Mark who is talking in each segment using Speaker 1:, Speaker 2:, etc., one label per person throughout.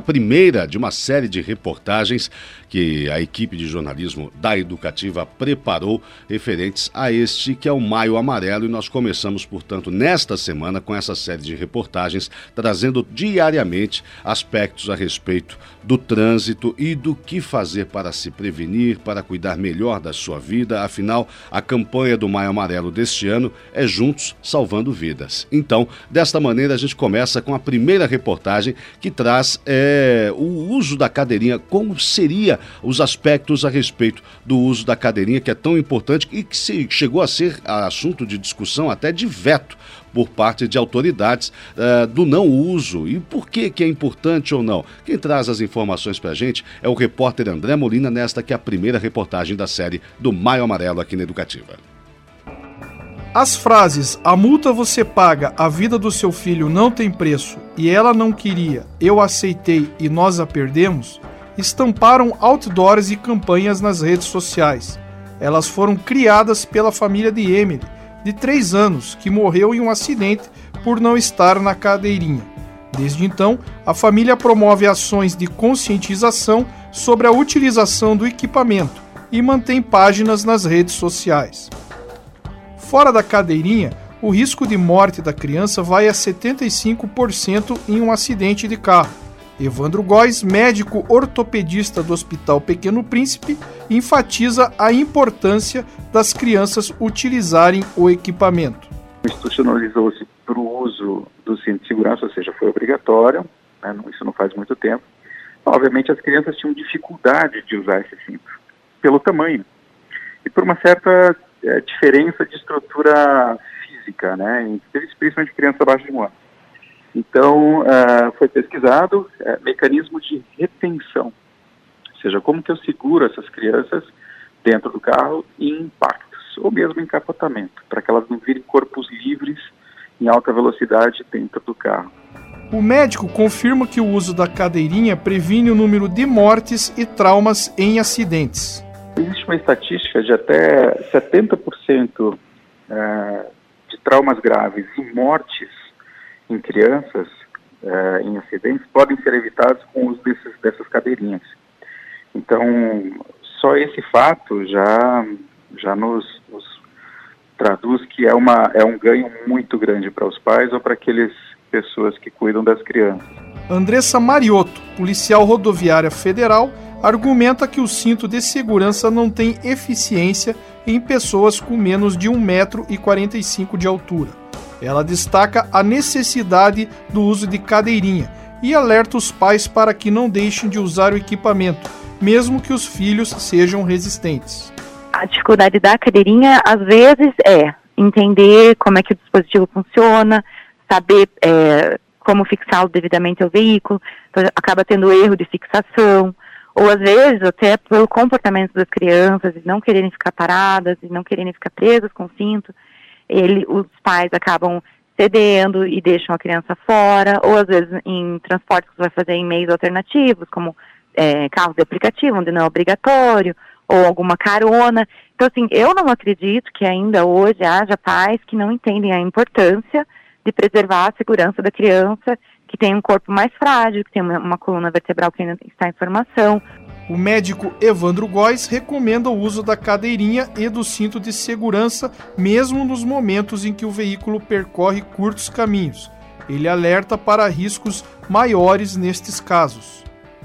Speaker 1: a primeira de uma série de reportagens que a equipe de jornalismo da Educativa preparou referentes a este que é o Maio Amarelo e nós começamos, portanto, nesta semana com essa série de reportagens trazendo diariamente aspectos a respeito do trânsito e do que fazer para se prevenir, para cuidar melhor da sua vida. Afinal, a campanha do Maio Amarelo deste ano é Juntos Salvando Vidas. Então, desta maneira, a gente começa com a primeira reportagem que traz é, o uso da cadeirinha, como seria os aspectos a respeito do uso da cadeirinha, que é tão importante e que se, chegou a ser assunto de discussão até de veto por parte de autoridades uh, do não uso e por que, que é importante ou não. Quem traz as informações para a gente é o repórter André Molina, nesta que é a primeira reportagem da série do Maio Amarelo aqui na Educativa.
Speaker 2: As frases a multa você paga, a vida do seu filho não tem preço e ela não queria, eu aceitei e nós a perdemos estamparam outdoors e campanhas nas redes sociais. Elas foram criadas pela família de Emily, de 3 anos, que morreu em um acidente por não estar na cadeirinha. Desde então, a família promove ações de conscientização sobre a utilização do equipamento e mantém páginas nas redes sociais. Fora da cadeirinha, o risco de morte da criança vai a 75% em um acidente de carro Evandro Góes, médico ortopedista do Hospital Pequeno Príncipe, enfatiza a importância das crianças utilizarem o equipamento.
Speaker 3: Institucionalizou-se para o uso do cinto de segurança, ou seja, foi obrigatório, né, isso não faz muito tempo. Obviamente, as crianças tinham dificuldade de usar esse cinto, pelo tamanho e por uma certa é, diferença de estrutura física, né, principalmente crianças abaixo de um ano. Então, uh, foi pesquisado uh, mecanismo de retenção, ou seja, como que eu seguro essas crianças dentro do carro em impactos, ou mesmo em capotamento, para que elas não virem corpos livres em alta velocidade dentro do carro.
Speaker 2: O médico confirma que o uso da cadeirinha previne o número de mortes e traumas em acidentes.
Speaker 3: Existe uma estatística de até 70% uh, de traumas graves e mortes em crianças uh, em acidentes podem ser evitados com o uso desses, dessas cadeirinhas. Então, só esse fato já, já nos, nos traduz que é, uma, é um ganho muito grande para os pais ou para aquelas pessoas que cuidam das crianças.
Speaker 2: Andressa Mariotto, policial rodoviária federal, argumenta que o cinto de segurança não tem eficiência em pessoas com menos de 1,45m de altura. Ela destaca a necessidade do uso de cadeirinha e alerta os pais para que não deixem de usar o equipamento, mesmo que os filhos sejam resistentes.
Speaker 4: A dificuldade da cadeirinha, às vezes, é entender como é que o dispositivo funciona, saber é, como fixá-lo devidamente ao veículo, então acaba tendo erro de fixação, ou às vezes até pelo comportamento das crianças, e não quererem ficar paradas, e não quererem ficar presas com cinto, ele, os pais acabam cedendo e deixam a criança fora, ou às vezes em transportes que vai fazer em meios alternativos, como é, carros de aplicativo, onde não é obrigatório, ou alguma carona. Então, assim, eu não acredito que ainda hoje haja pais que não entendem a importância de preservar a segurança da criança, que tem um corpo mais frágil, que tem uma, uma coluna vertebral que ainda está em formação.
Speaker 2: O médico Evandro Góes recomenda o uso da cadeirinha e do cinto de segurança, mesmo nos momentos em que o veículo percorre curtos caminhos. Ele alerta para riscos maiores nestes casos.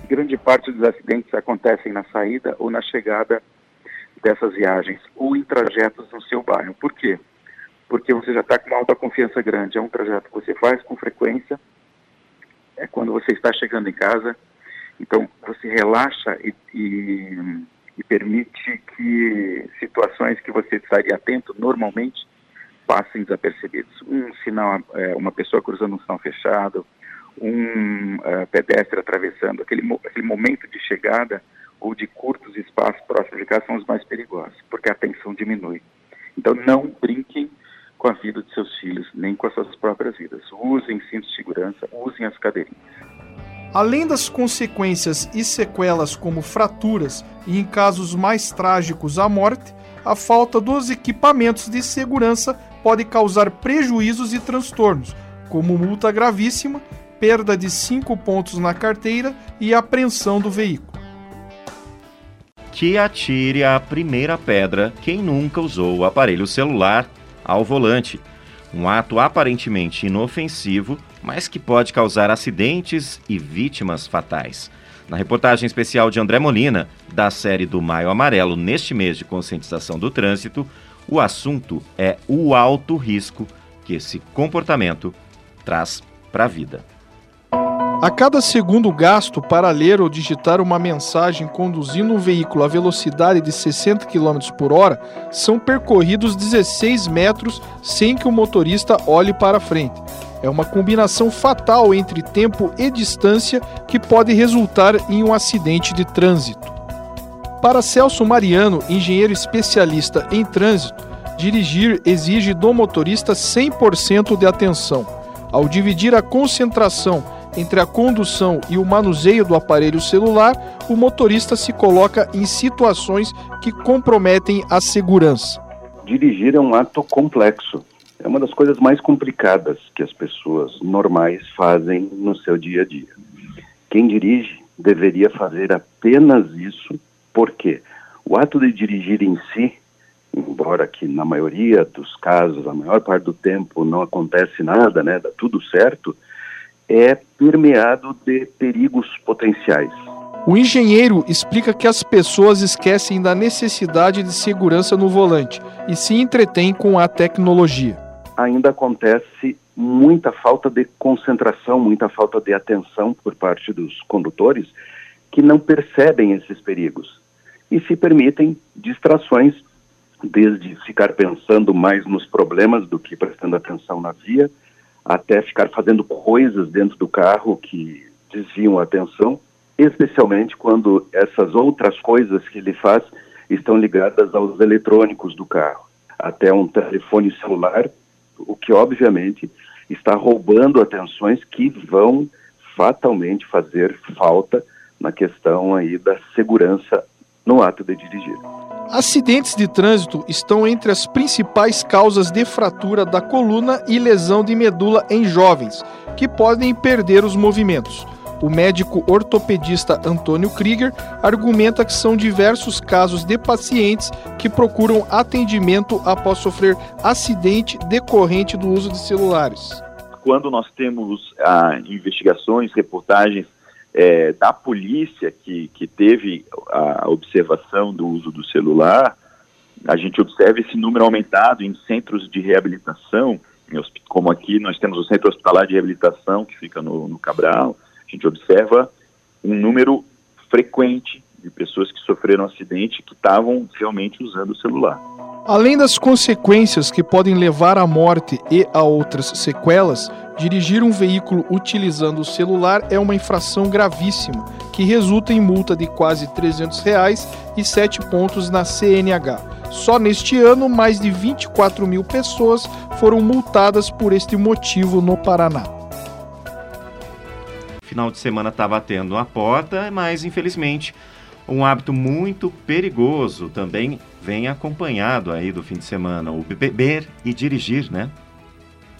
Speaker 3: Grande parte dos acidentes acontecem na saída ou na chegada dessas viagens, ou em trajetos no seu bairro. Por quê? Porque você já está com uma alta confiança grande. É um trajeto que você faz com frequência, é quando você está chegando em casa, então, você relaxa e, e, e permite que situações que você estaria atento normalmente passem desapercebidos. Um sinal, é, uma pessoa cruzando um sinal fechado, um uh, pedestre atravessando, aquele, aquele momento de chegada ou de curtos espaços próximos de casa são os mais perigosos, porque a tensão diminui. Então, não brinquem com a vida de seus filhos, nem com as suas próprias vidas. Usem cintos de segurança, usem as cadeirinhas.
Speaker 2: Além das consequências e sequelas como fraturas e, em casos mais trágicos, a morte, a falta dos equipamentos de segurança pode causar prejuízos e transtornos, como multa gravíssima, perda de 5 pontos na carteira e apreensão do veículo.
Speaker 5: Que atire a primeira pedra quem nunca usou o aparelho celular ao volante. Um ato aparentemente inofensivo, mas que pode causar acidentes e vítimas fatais. Na reportagem especial de André Molina, da série do Maio Amarelo, neste mês de conscientização do trânsito, o assunto é o alto risco que esse comportamento traz para a vida.
Speaker 2: A cada segundo gasto para ler ou digitar uma mensagem conduzindo um veículo a velocidade de 60 km por hora, são percorridos 16 metros sem que o motorista olhe para frente. É uma combinação fatal entre tempo e distância que pode resultar em um acidente de trânsito. Para Celso Mariano, engenheiro especialista em trânsito, dirigir exige do motorista 100% de atenção. Ao dividir a concentração entre a condução e o manuseio do aparelho celular, o motorista se coloca em situações que comprometem a segurança.
Speaker 6: Dirigir é um ato complexo. É uma das coisas mais complicadas que as pessoas normais fazem no seu dia a dia. Quem dirige deveria fazer apenas isso, porque o ato de dirigir em si, embora que na maioria dos casos, a maior parte do tempo não acontece nada, né, dá tudo certo, é permeado de perigos potenciais.
Speaker 2: O engenheiro explica que as pessoas esquecem da necessidade de segurança no volante e se entretêm com a tecnologia.
Speaker 6: Ainda acontece muita falta de concentração, muita falta de atenção por parte dos condutores que não percebem esses perigos e se permitem distrações, desde ficar pensando mais nos problemas do que prestando atenção na via, até ficar fazendo coisas dentro do carro que desviam a atenção, especialmente quando essas outras coisas que ele faz estão ligadas aos eletrônicos do carro, até um telefone celular, o que obviamente está roubando atenções que vão fatalmente fazer falta na questão aí da segurança no ato de dirigir.
Speaker 2: Acidentes de trânsito estão entre as principais causas de fratura da coluna e lesão de medula em jovens, que podem perder os movimentos. O médico ortopedista Antônio Krieger argumenta que são diversos casos de pacientes que procuram atendimento após sofrer acidente decorrente do uso de celulares.
Speaker 7: Quando nós temos ah, investigações, reportagens é, da polícia que, que teve a observação do uso do celular, a gente observa esse número aumentado em centros de reabilitação, como aqui nós temos o Centro Hospitalar de Reabilitação, que fica no, no Cabral, a gente observa um número frequente de pessoas que sofreram acidente que estavam realmente usando o celular.
Speaker 2: Além das consequências que podem levar à morte e a outras sequelas, dirigir um veículo utilizando o celular é uma infração gravíssima, que resulta em multa de quase 300 reais e 7 pontos na CNH. Só neste ano, mais de 24 mil pessoas foram multadas por este motivo no Paraná.
Speaker 5: Final de semana está batendo a porta, mas infelizmente um hábito muito perigoso também vem acompanhado aí do fim de semana, o beber e dirigir, né?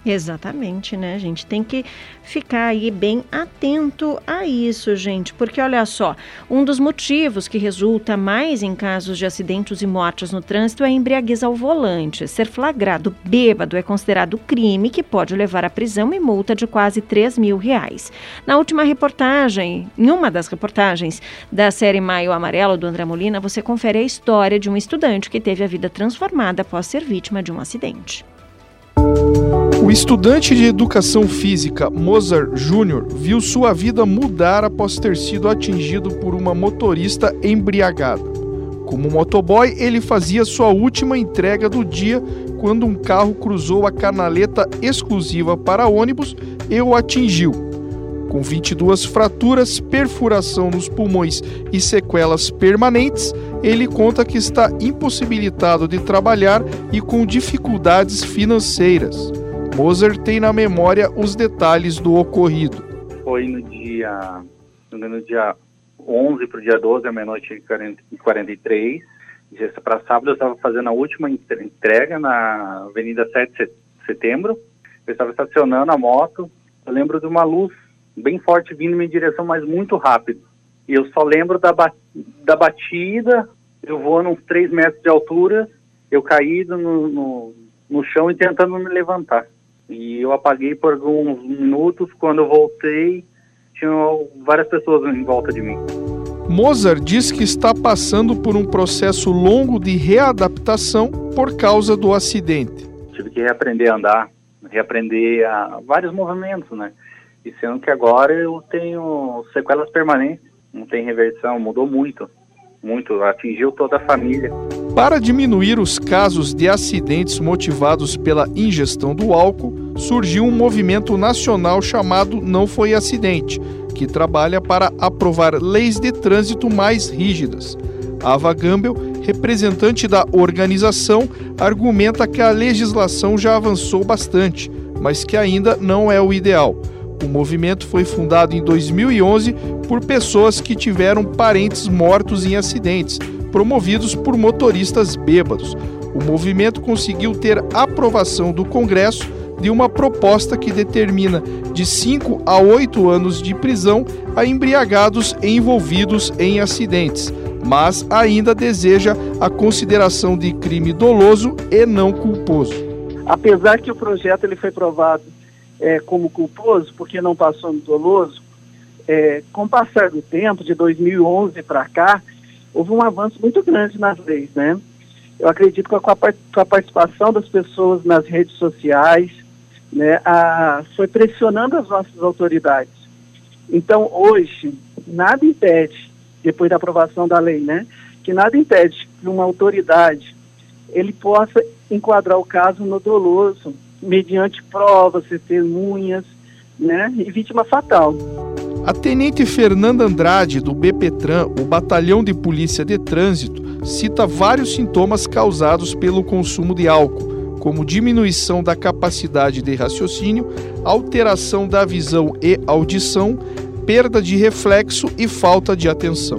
Speaker 8: Exatamente, né, gente? Tem que ficar aí bem atento a isso, gente, porque olha só, um dos motivos que resulta mais em casos de acidentes e mortes no trânsito é a embriaguez ao volante. Ser flagrado bêbado é considerado crime que pode levar à prisão e multa de quase 3 mil reais. Na última reportagem, em uma das reportagens da série Maio Amarelo do André Molina, você confere a história de um estudante que teve a vida transformada após ser vítima de um acidente.
Speaker 2: O estudante de educação física Mozart Jr. viu sua vida mudar após ter sido atingido por uma motorista embriagada. Como motoboy, ele fazia sua última entrega do dia quando um carro cruzou a canaleta exclusiva para ônibus e o atingiu. Com 22 fraturas, perfuração nos pulmões e sequelas permanentes, ele conta que está impossibilitado de trabalhar e com dificuldades financeiras. Moser tem na memória os detalhes do ocorrido.
Speaker 9: Foi no dia, no dia 11 para o dia 12, à meia-noite e 43. Para sábado, eu estava fazendo a última entrega na Avenida 7 de Setembro. Eu estava estacionando a moto. Eu lembro de uma luz bem forte vindo em minha direção, mas muito rápido. E eu só lembro da, ba da batida, eu voando uns 3 metros de altura, eu caído no, no, no chão e tentando me levantar. E eu apaguei por alguns minutos, quando eu voltei, tinha várias pessoas em volta de mim.
Speaker 2: Mozart diz que está passando por um processo longo de readaptação por causa do acidente.
Speaker 9: Tive que reaprender a andar, reaprender a vários movimentos, né? E sendo que agora eu tenho sequelas permanentes, não tem reversão, mudou muito, muito, atingiu toda a família.
Speaker 2: Para diminuir os casos de acidentes motivados pela ingestão do álcool, surgiu um movimento nacional chamado Não Foi Acidente, que trabalha para aprovar leis de trânsito mais rígidas. Ava Gambel, representante da organização, argumenta que a legislação já avançou bastante, mas que ainda não é o ideal. O movimento foi fundado em 2011 por pessoas que tiveram parentes mortos em acidentes, promovidos por motoristas bêbados. O movimento conseguiu ter aprovação do Congresso de uma proposta que determina de 5 a 8 anos de prisão a embriagados envolvidos em acidentes, mas ainda deseja a consideração de crime doloso e não culposo.
Speaker 10: Apesar que o projeto ele foi provado é, como culposo, porque não passou no doloso, é, com o passar do tempo, de 2011 para cá, houve um avanço muito grande nas leis, né? Eu acredito que com a, com a participação das pessoas nas redes sociais, né, a, foi pressionando as nossas autoridades. Então, hoje, nada impede, depois da aprovação da lei, né, que nada impede que uma autoridade ele possa enquadrar o caso no doloso, mediante provas, testemunhas, né, e vítima fatal.
Speaker 2: A tenente Fernanda Andrade, do BPTran, o Batalhão de Polícia de Trânsito, cita vários sintomas causados pelo consumo de álcool, como diminuição da capacidade de raciocínio, alteração da visão e audição, perda de reflexo e falta de atenção.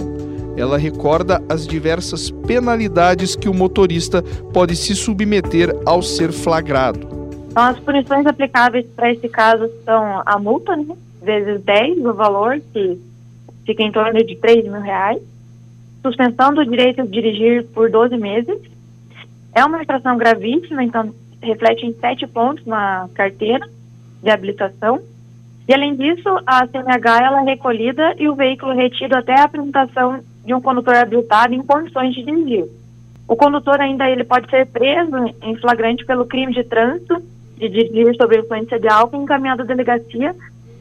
Speaker 2: Ela recorda as diversas penalidades que o motorista pode se submeter ao ser flagrado.
Speaker 11: Então, as punições aplicáveis para esse caso são a multa, né? vezes 10 o valor, que fica em torno de 3 mil reais, suspensão do direito de dirigir por 12 meses, é uma infração gravíssima, então reflete em sete pontos na carteira de habilitação. E além disso, a CNH ela é recolhida e o veículo retido até a apresentação de um condutor habilitado em condições de dirigir. O condutor ainda ele pode ser preso em flagrante pelo crime de trânsito de dirigir sob influência de álcool encaminhado à delegacia,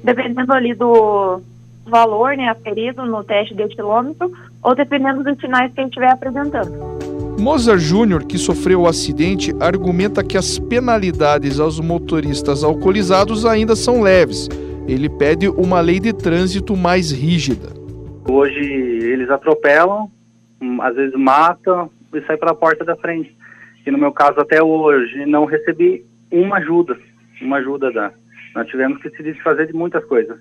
Speaker 11: dependendo ali do valor né, aferido no teste de quilômetro ou dependendo dos sinais que ele estiver apresentando.
Speaker 2: Mozart Júnior, que sofreu o acidente, argumenta que as penalidades aos motoristas alcoolizados ainda são leves. Ele pede uma lei de trânsito mais rígida.
Speaker 9: Hoje eles atropelam, hum, às vezes matam e saem pela porta da frente. E no meu caso até hoje não recebi uma ajuda, uma ajuda da. Nós tivemos que se desfazer de muitas coisas.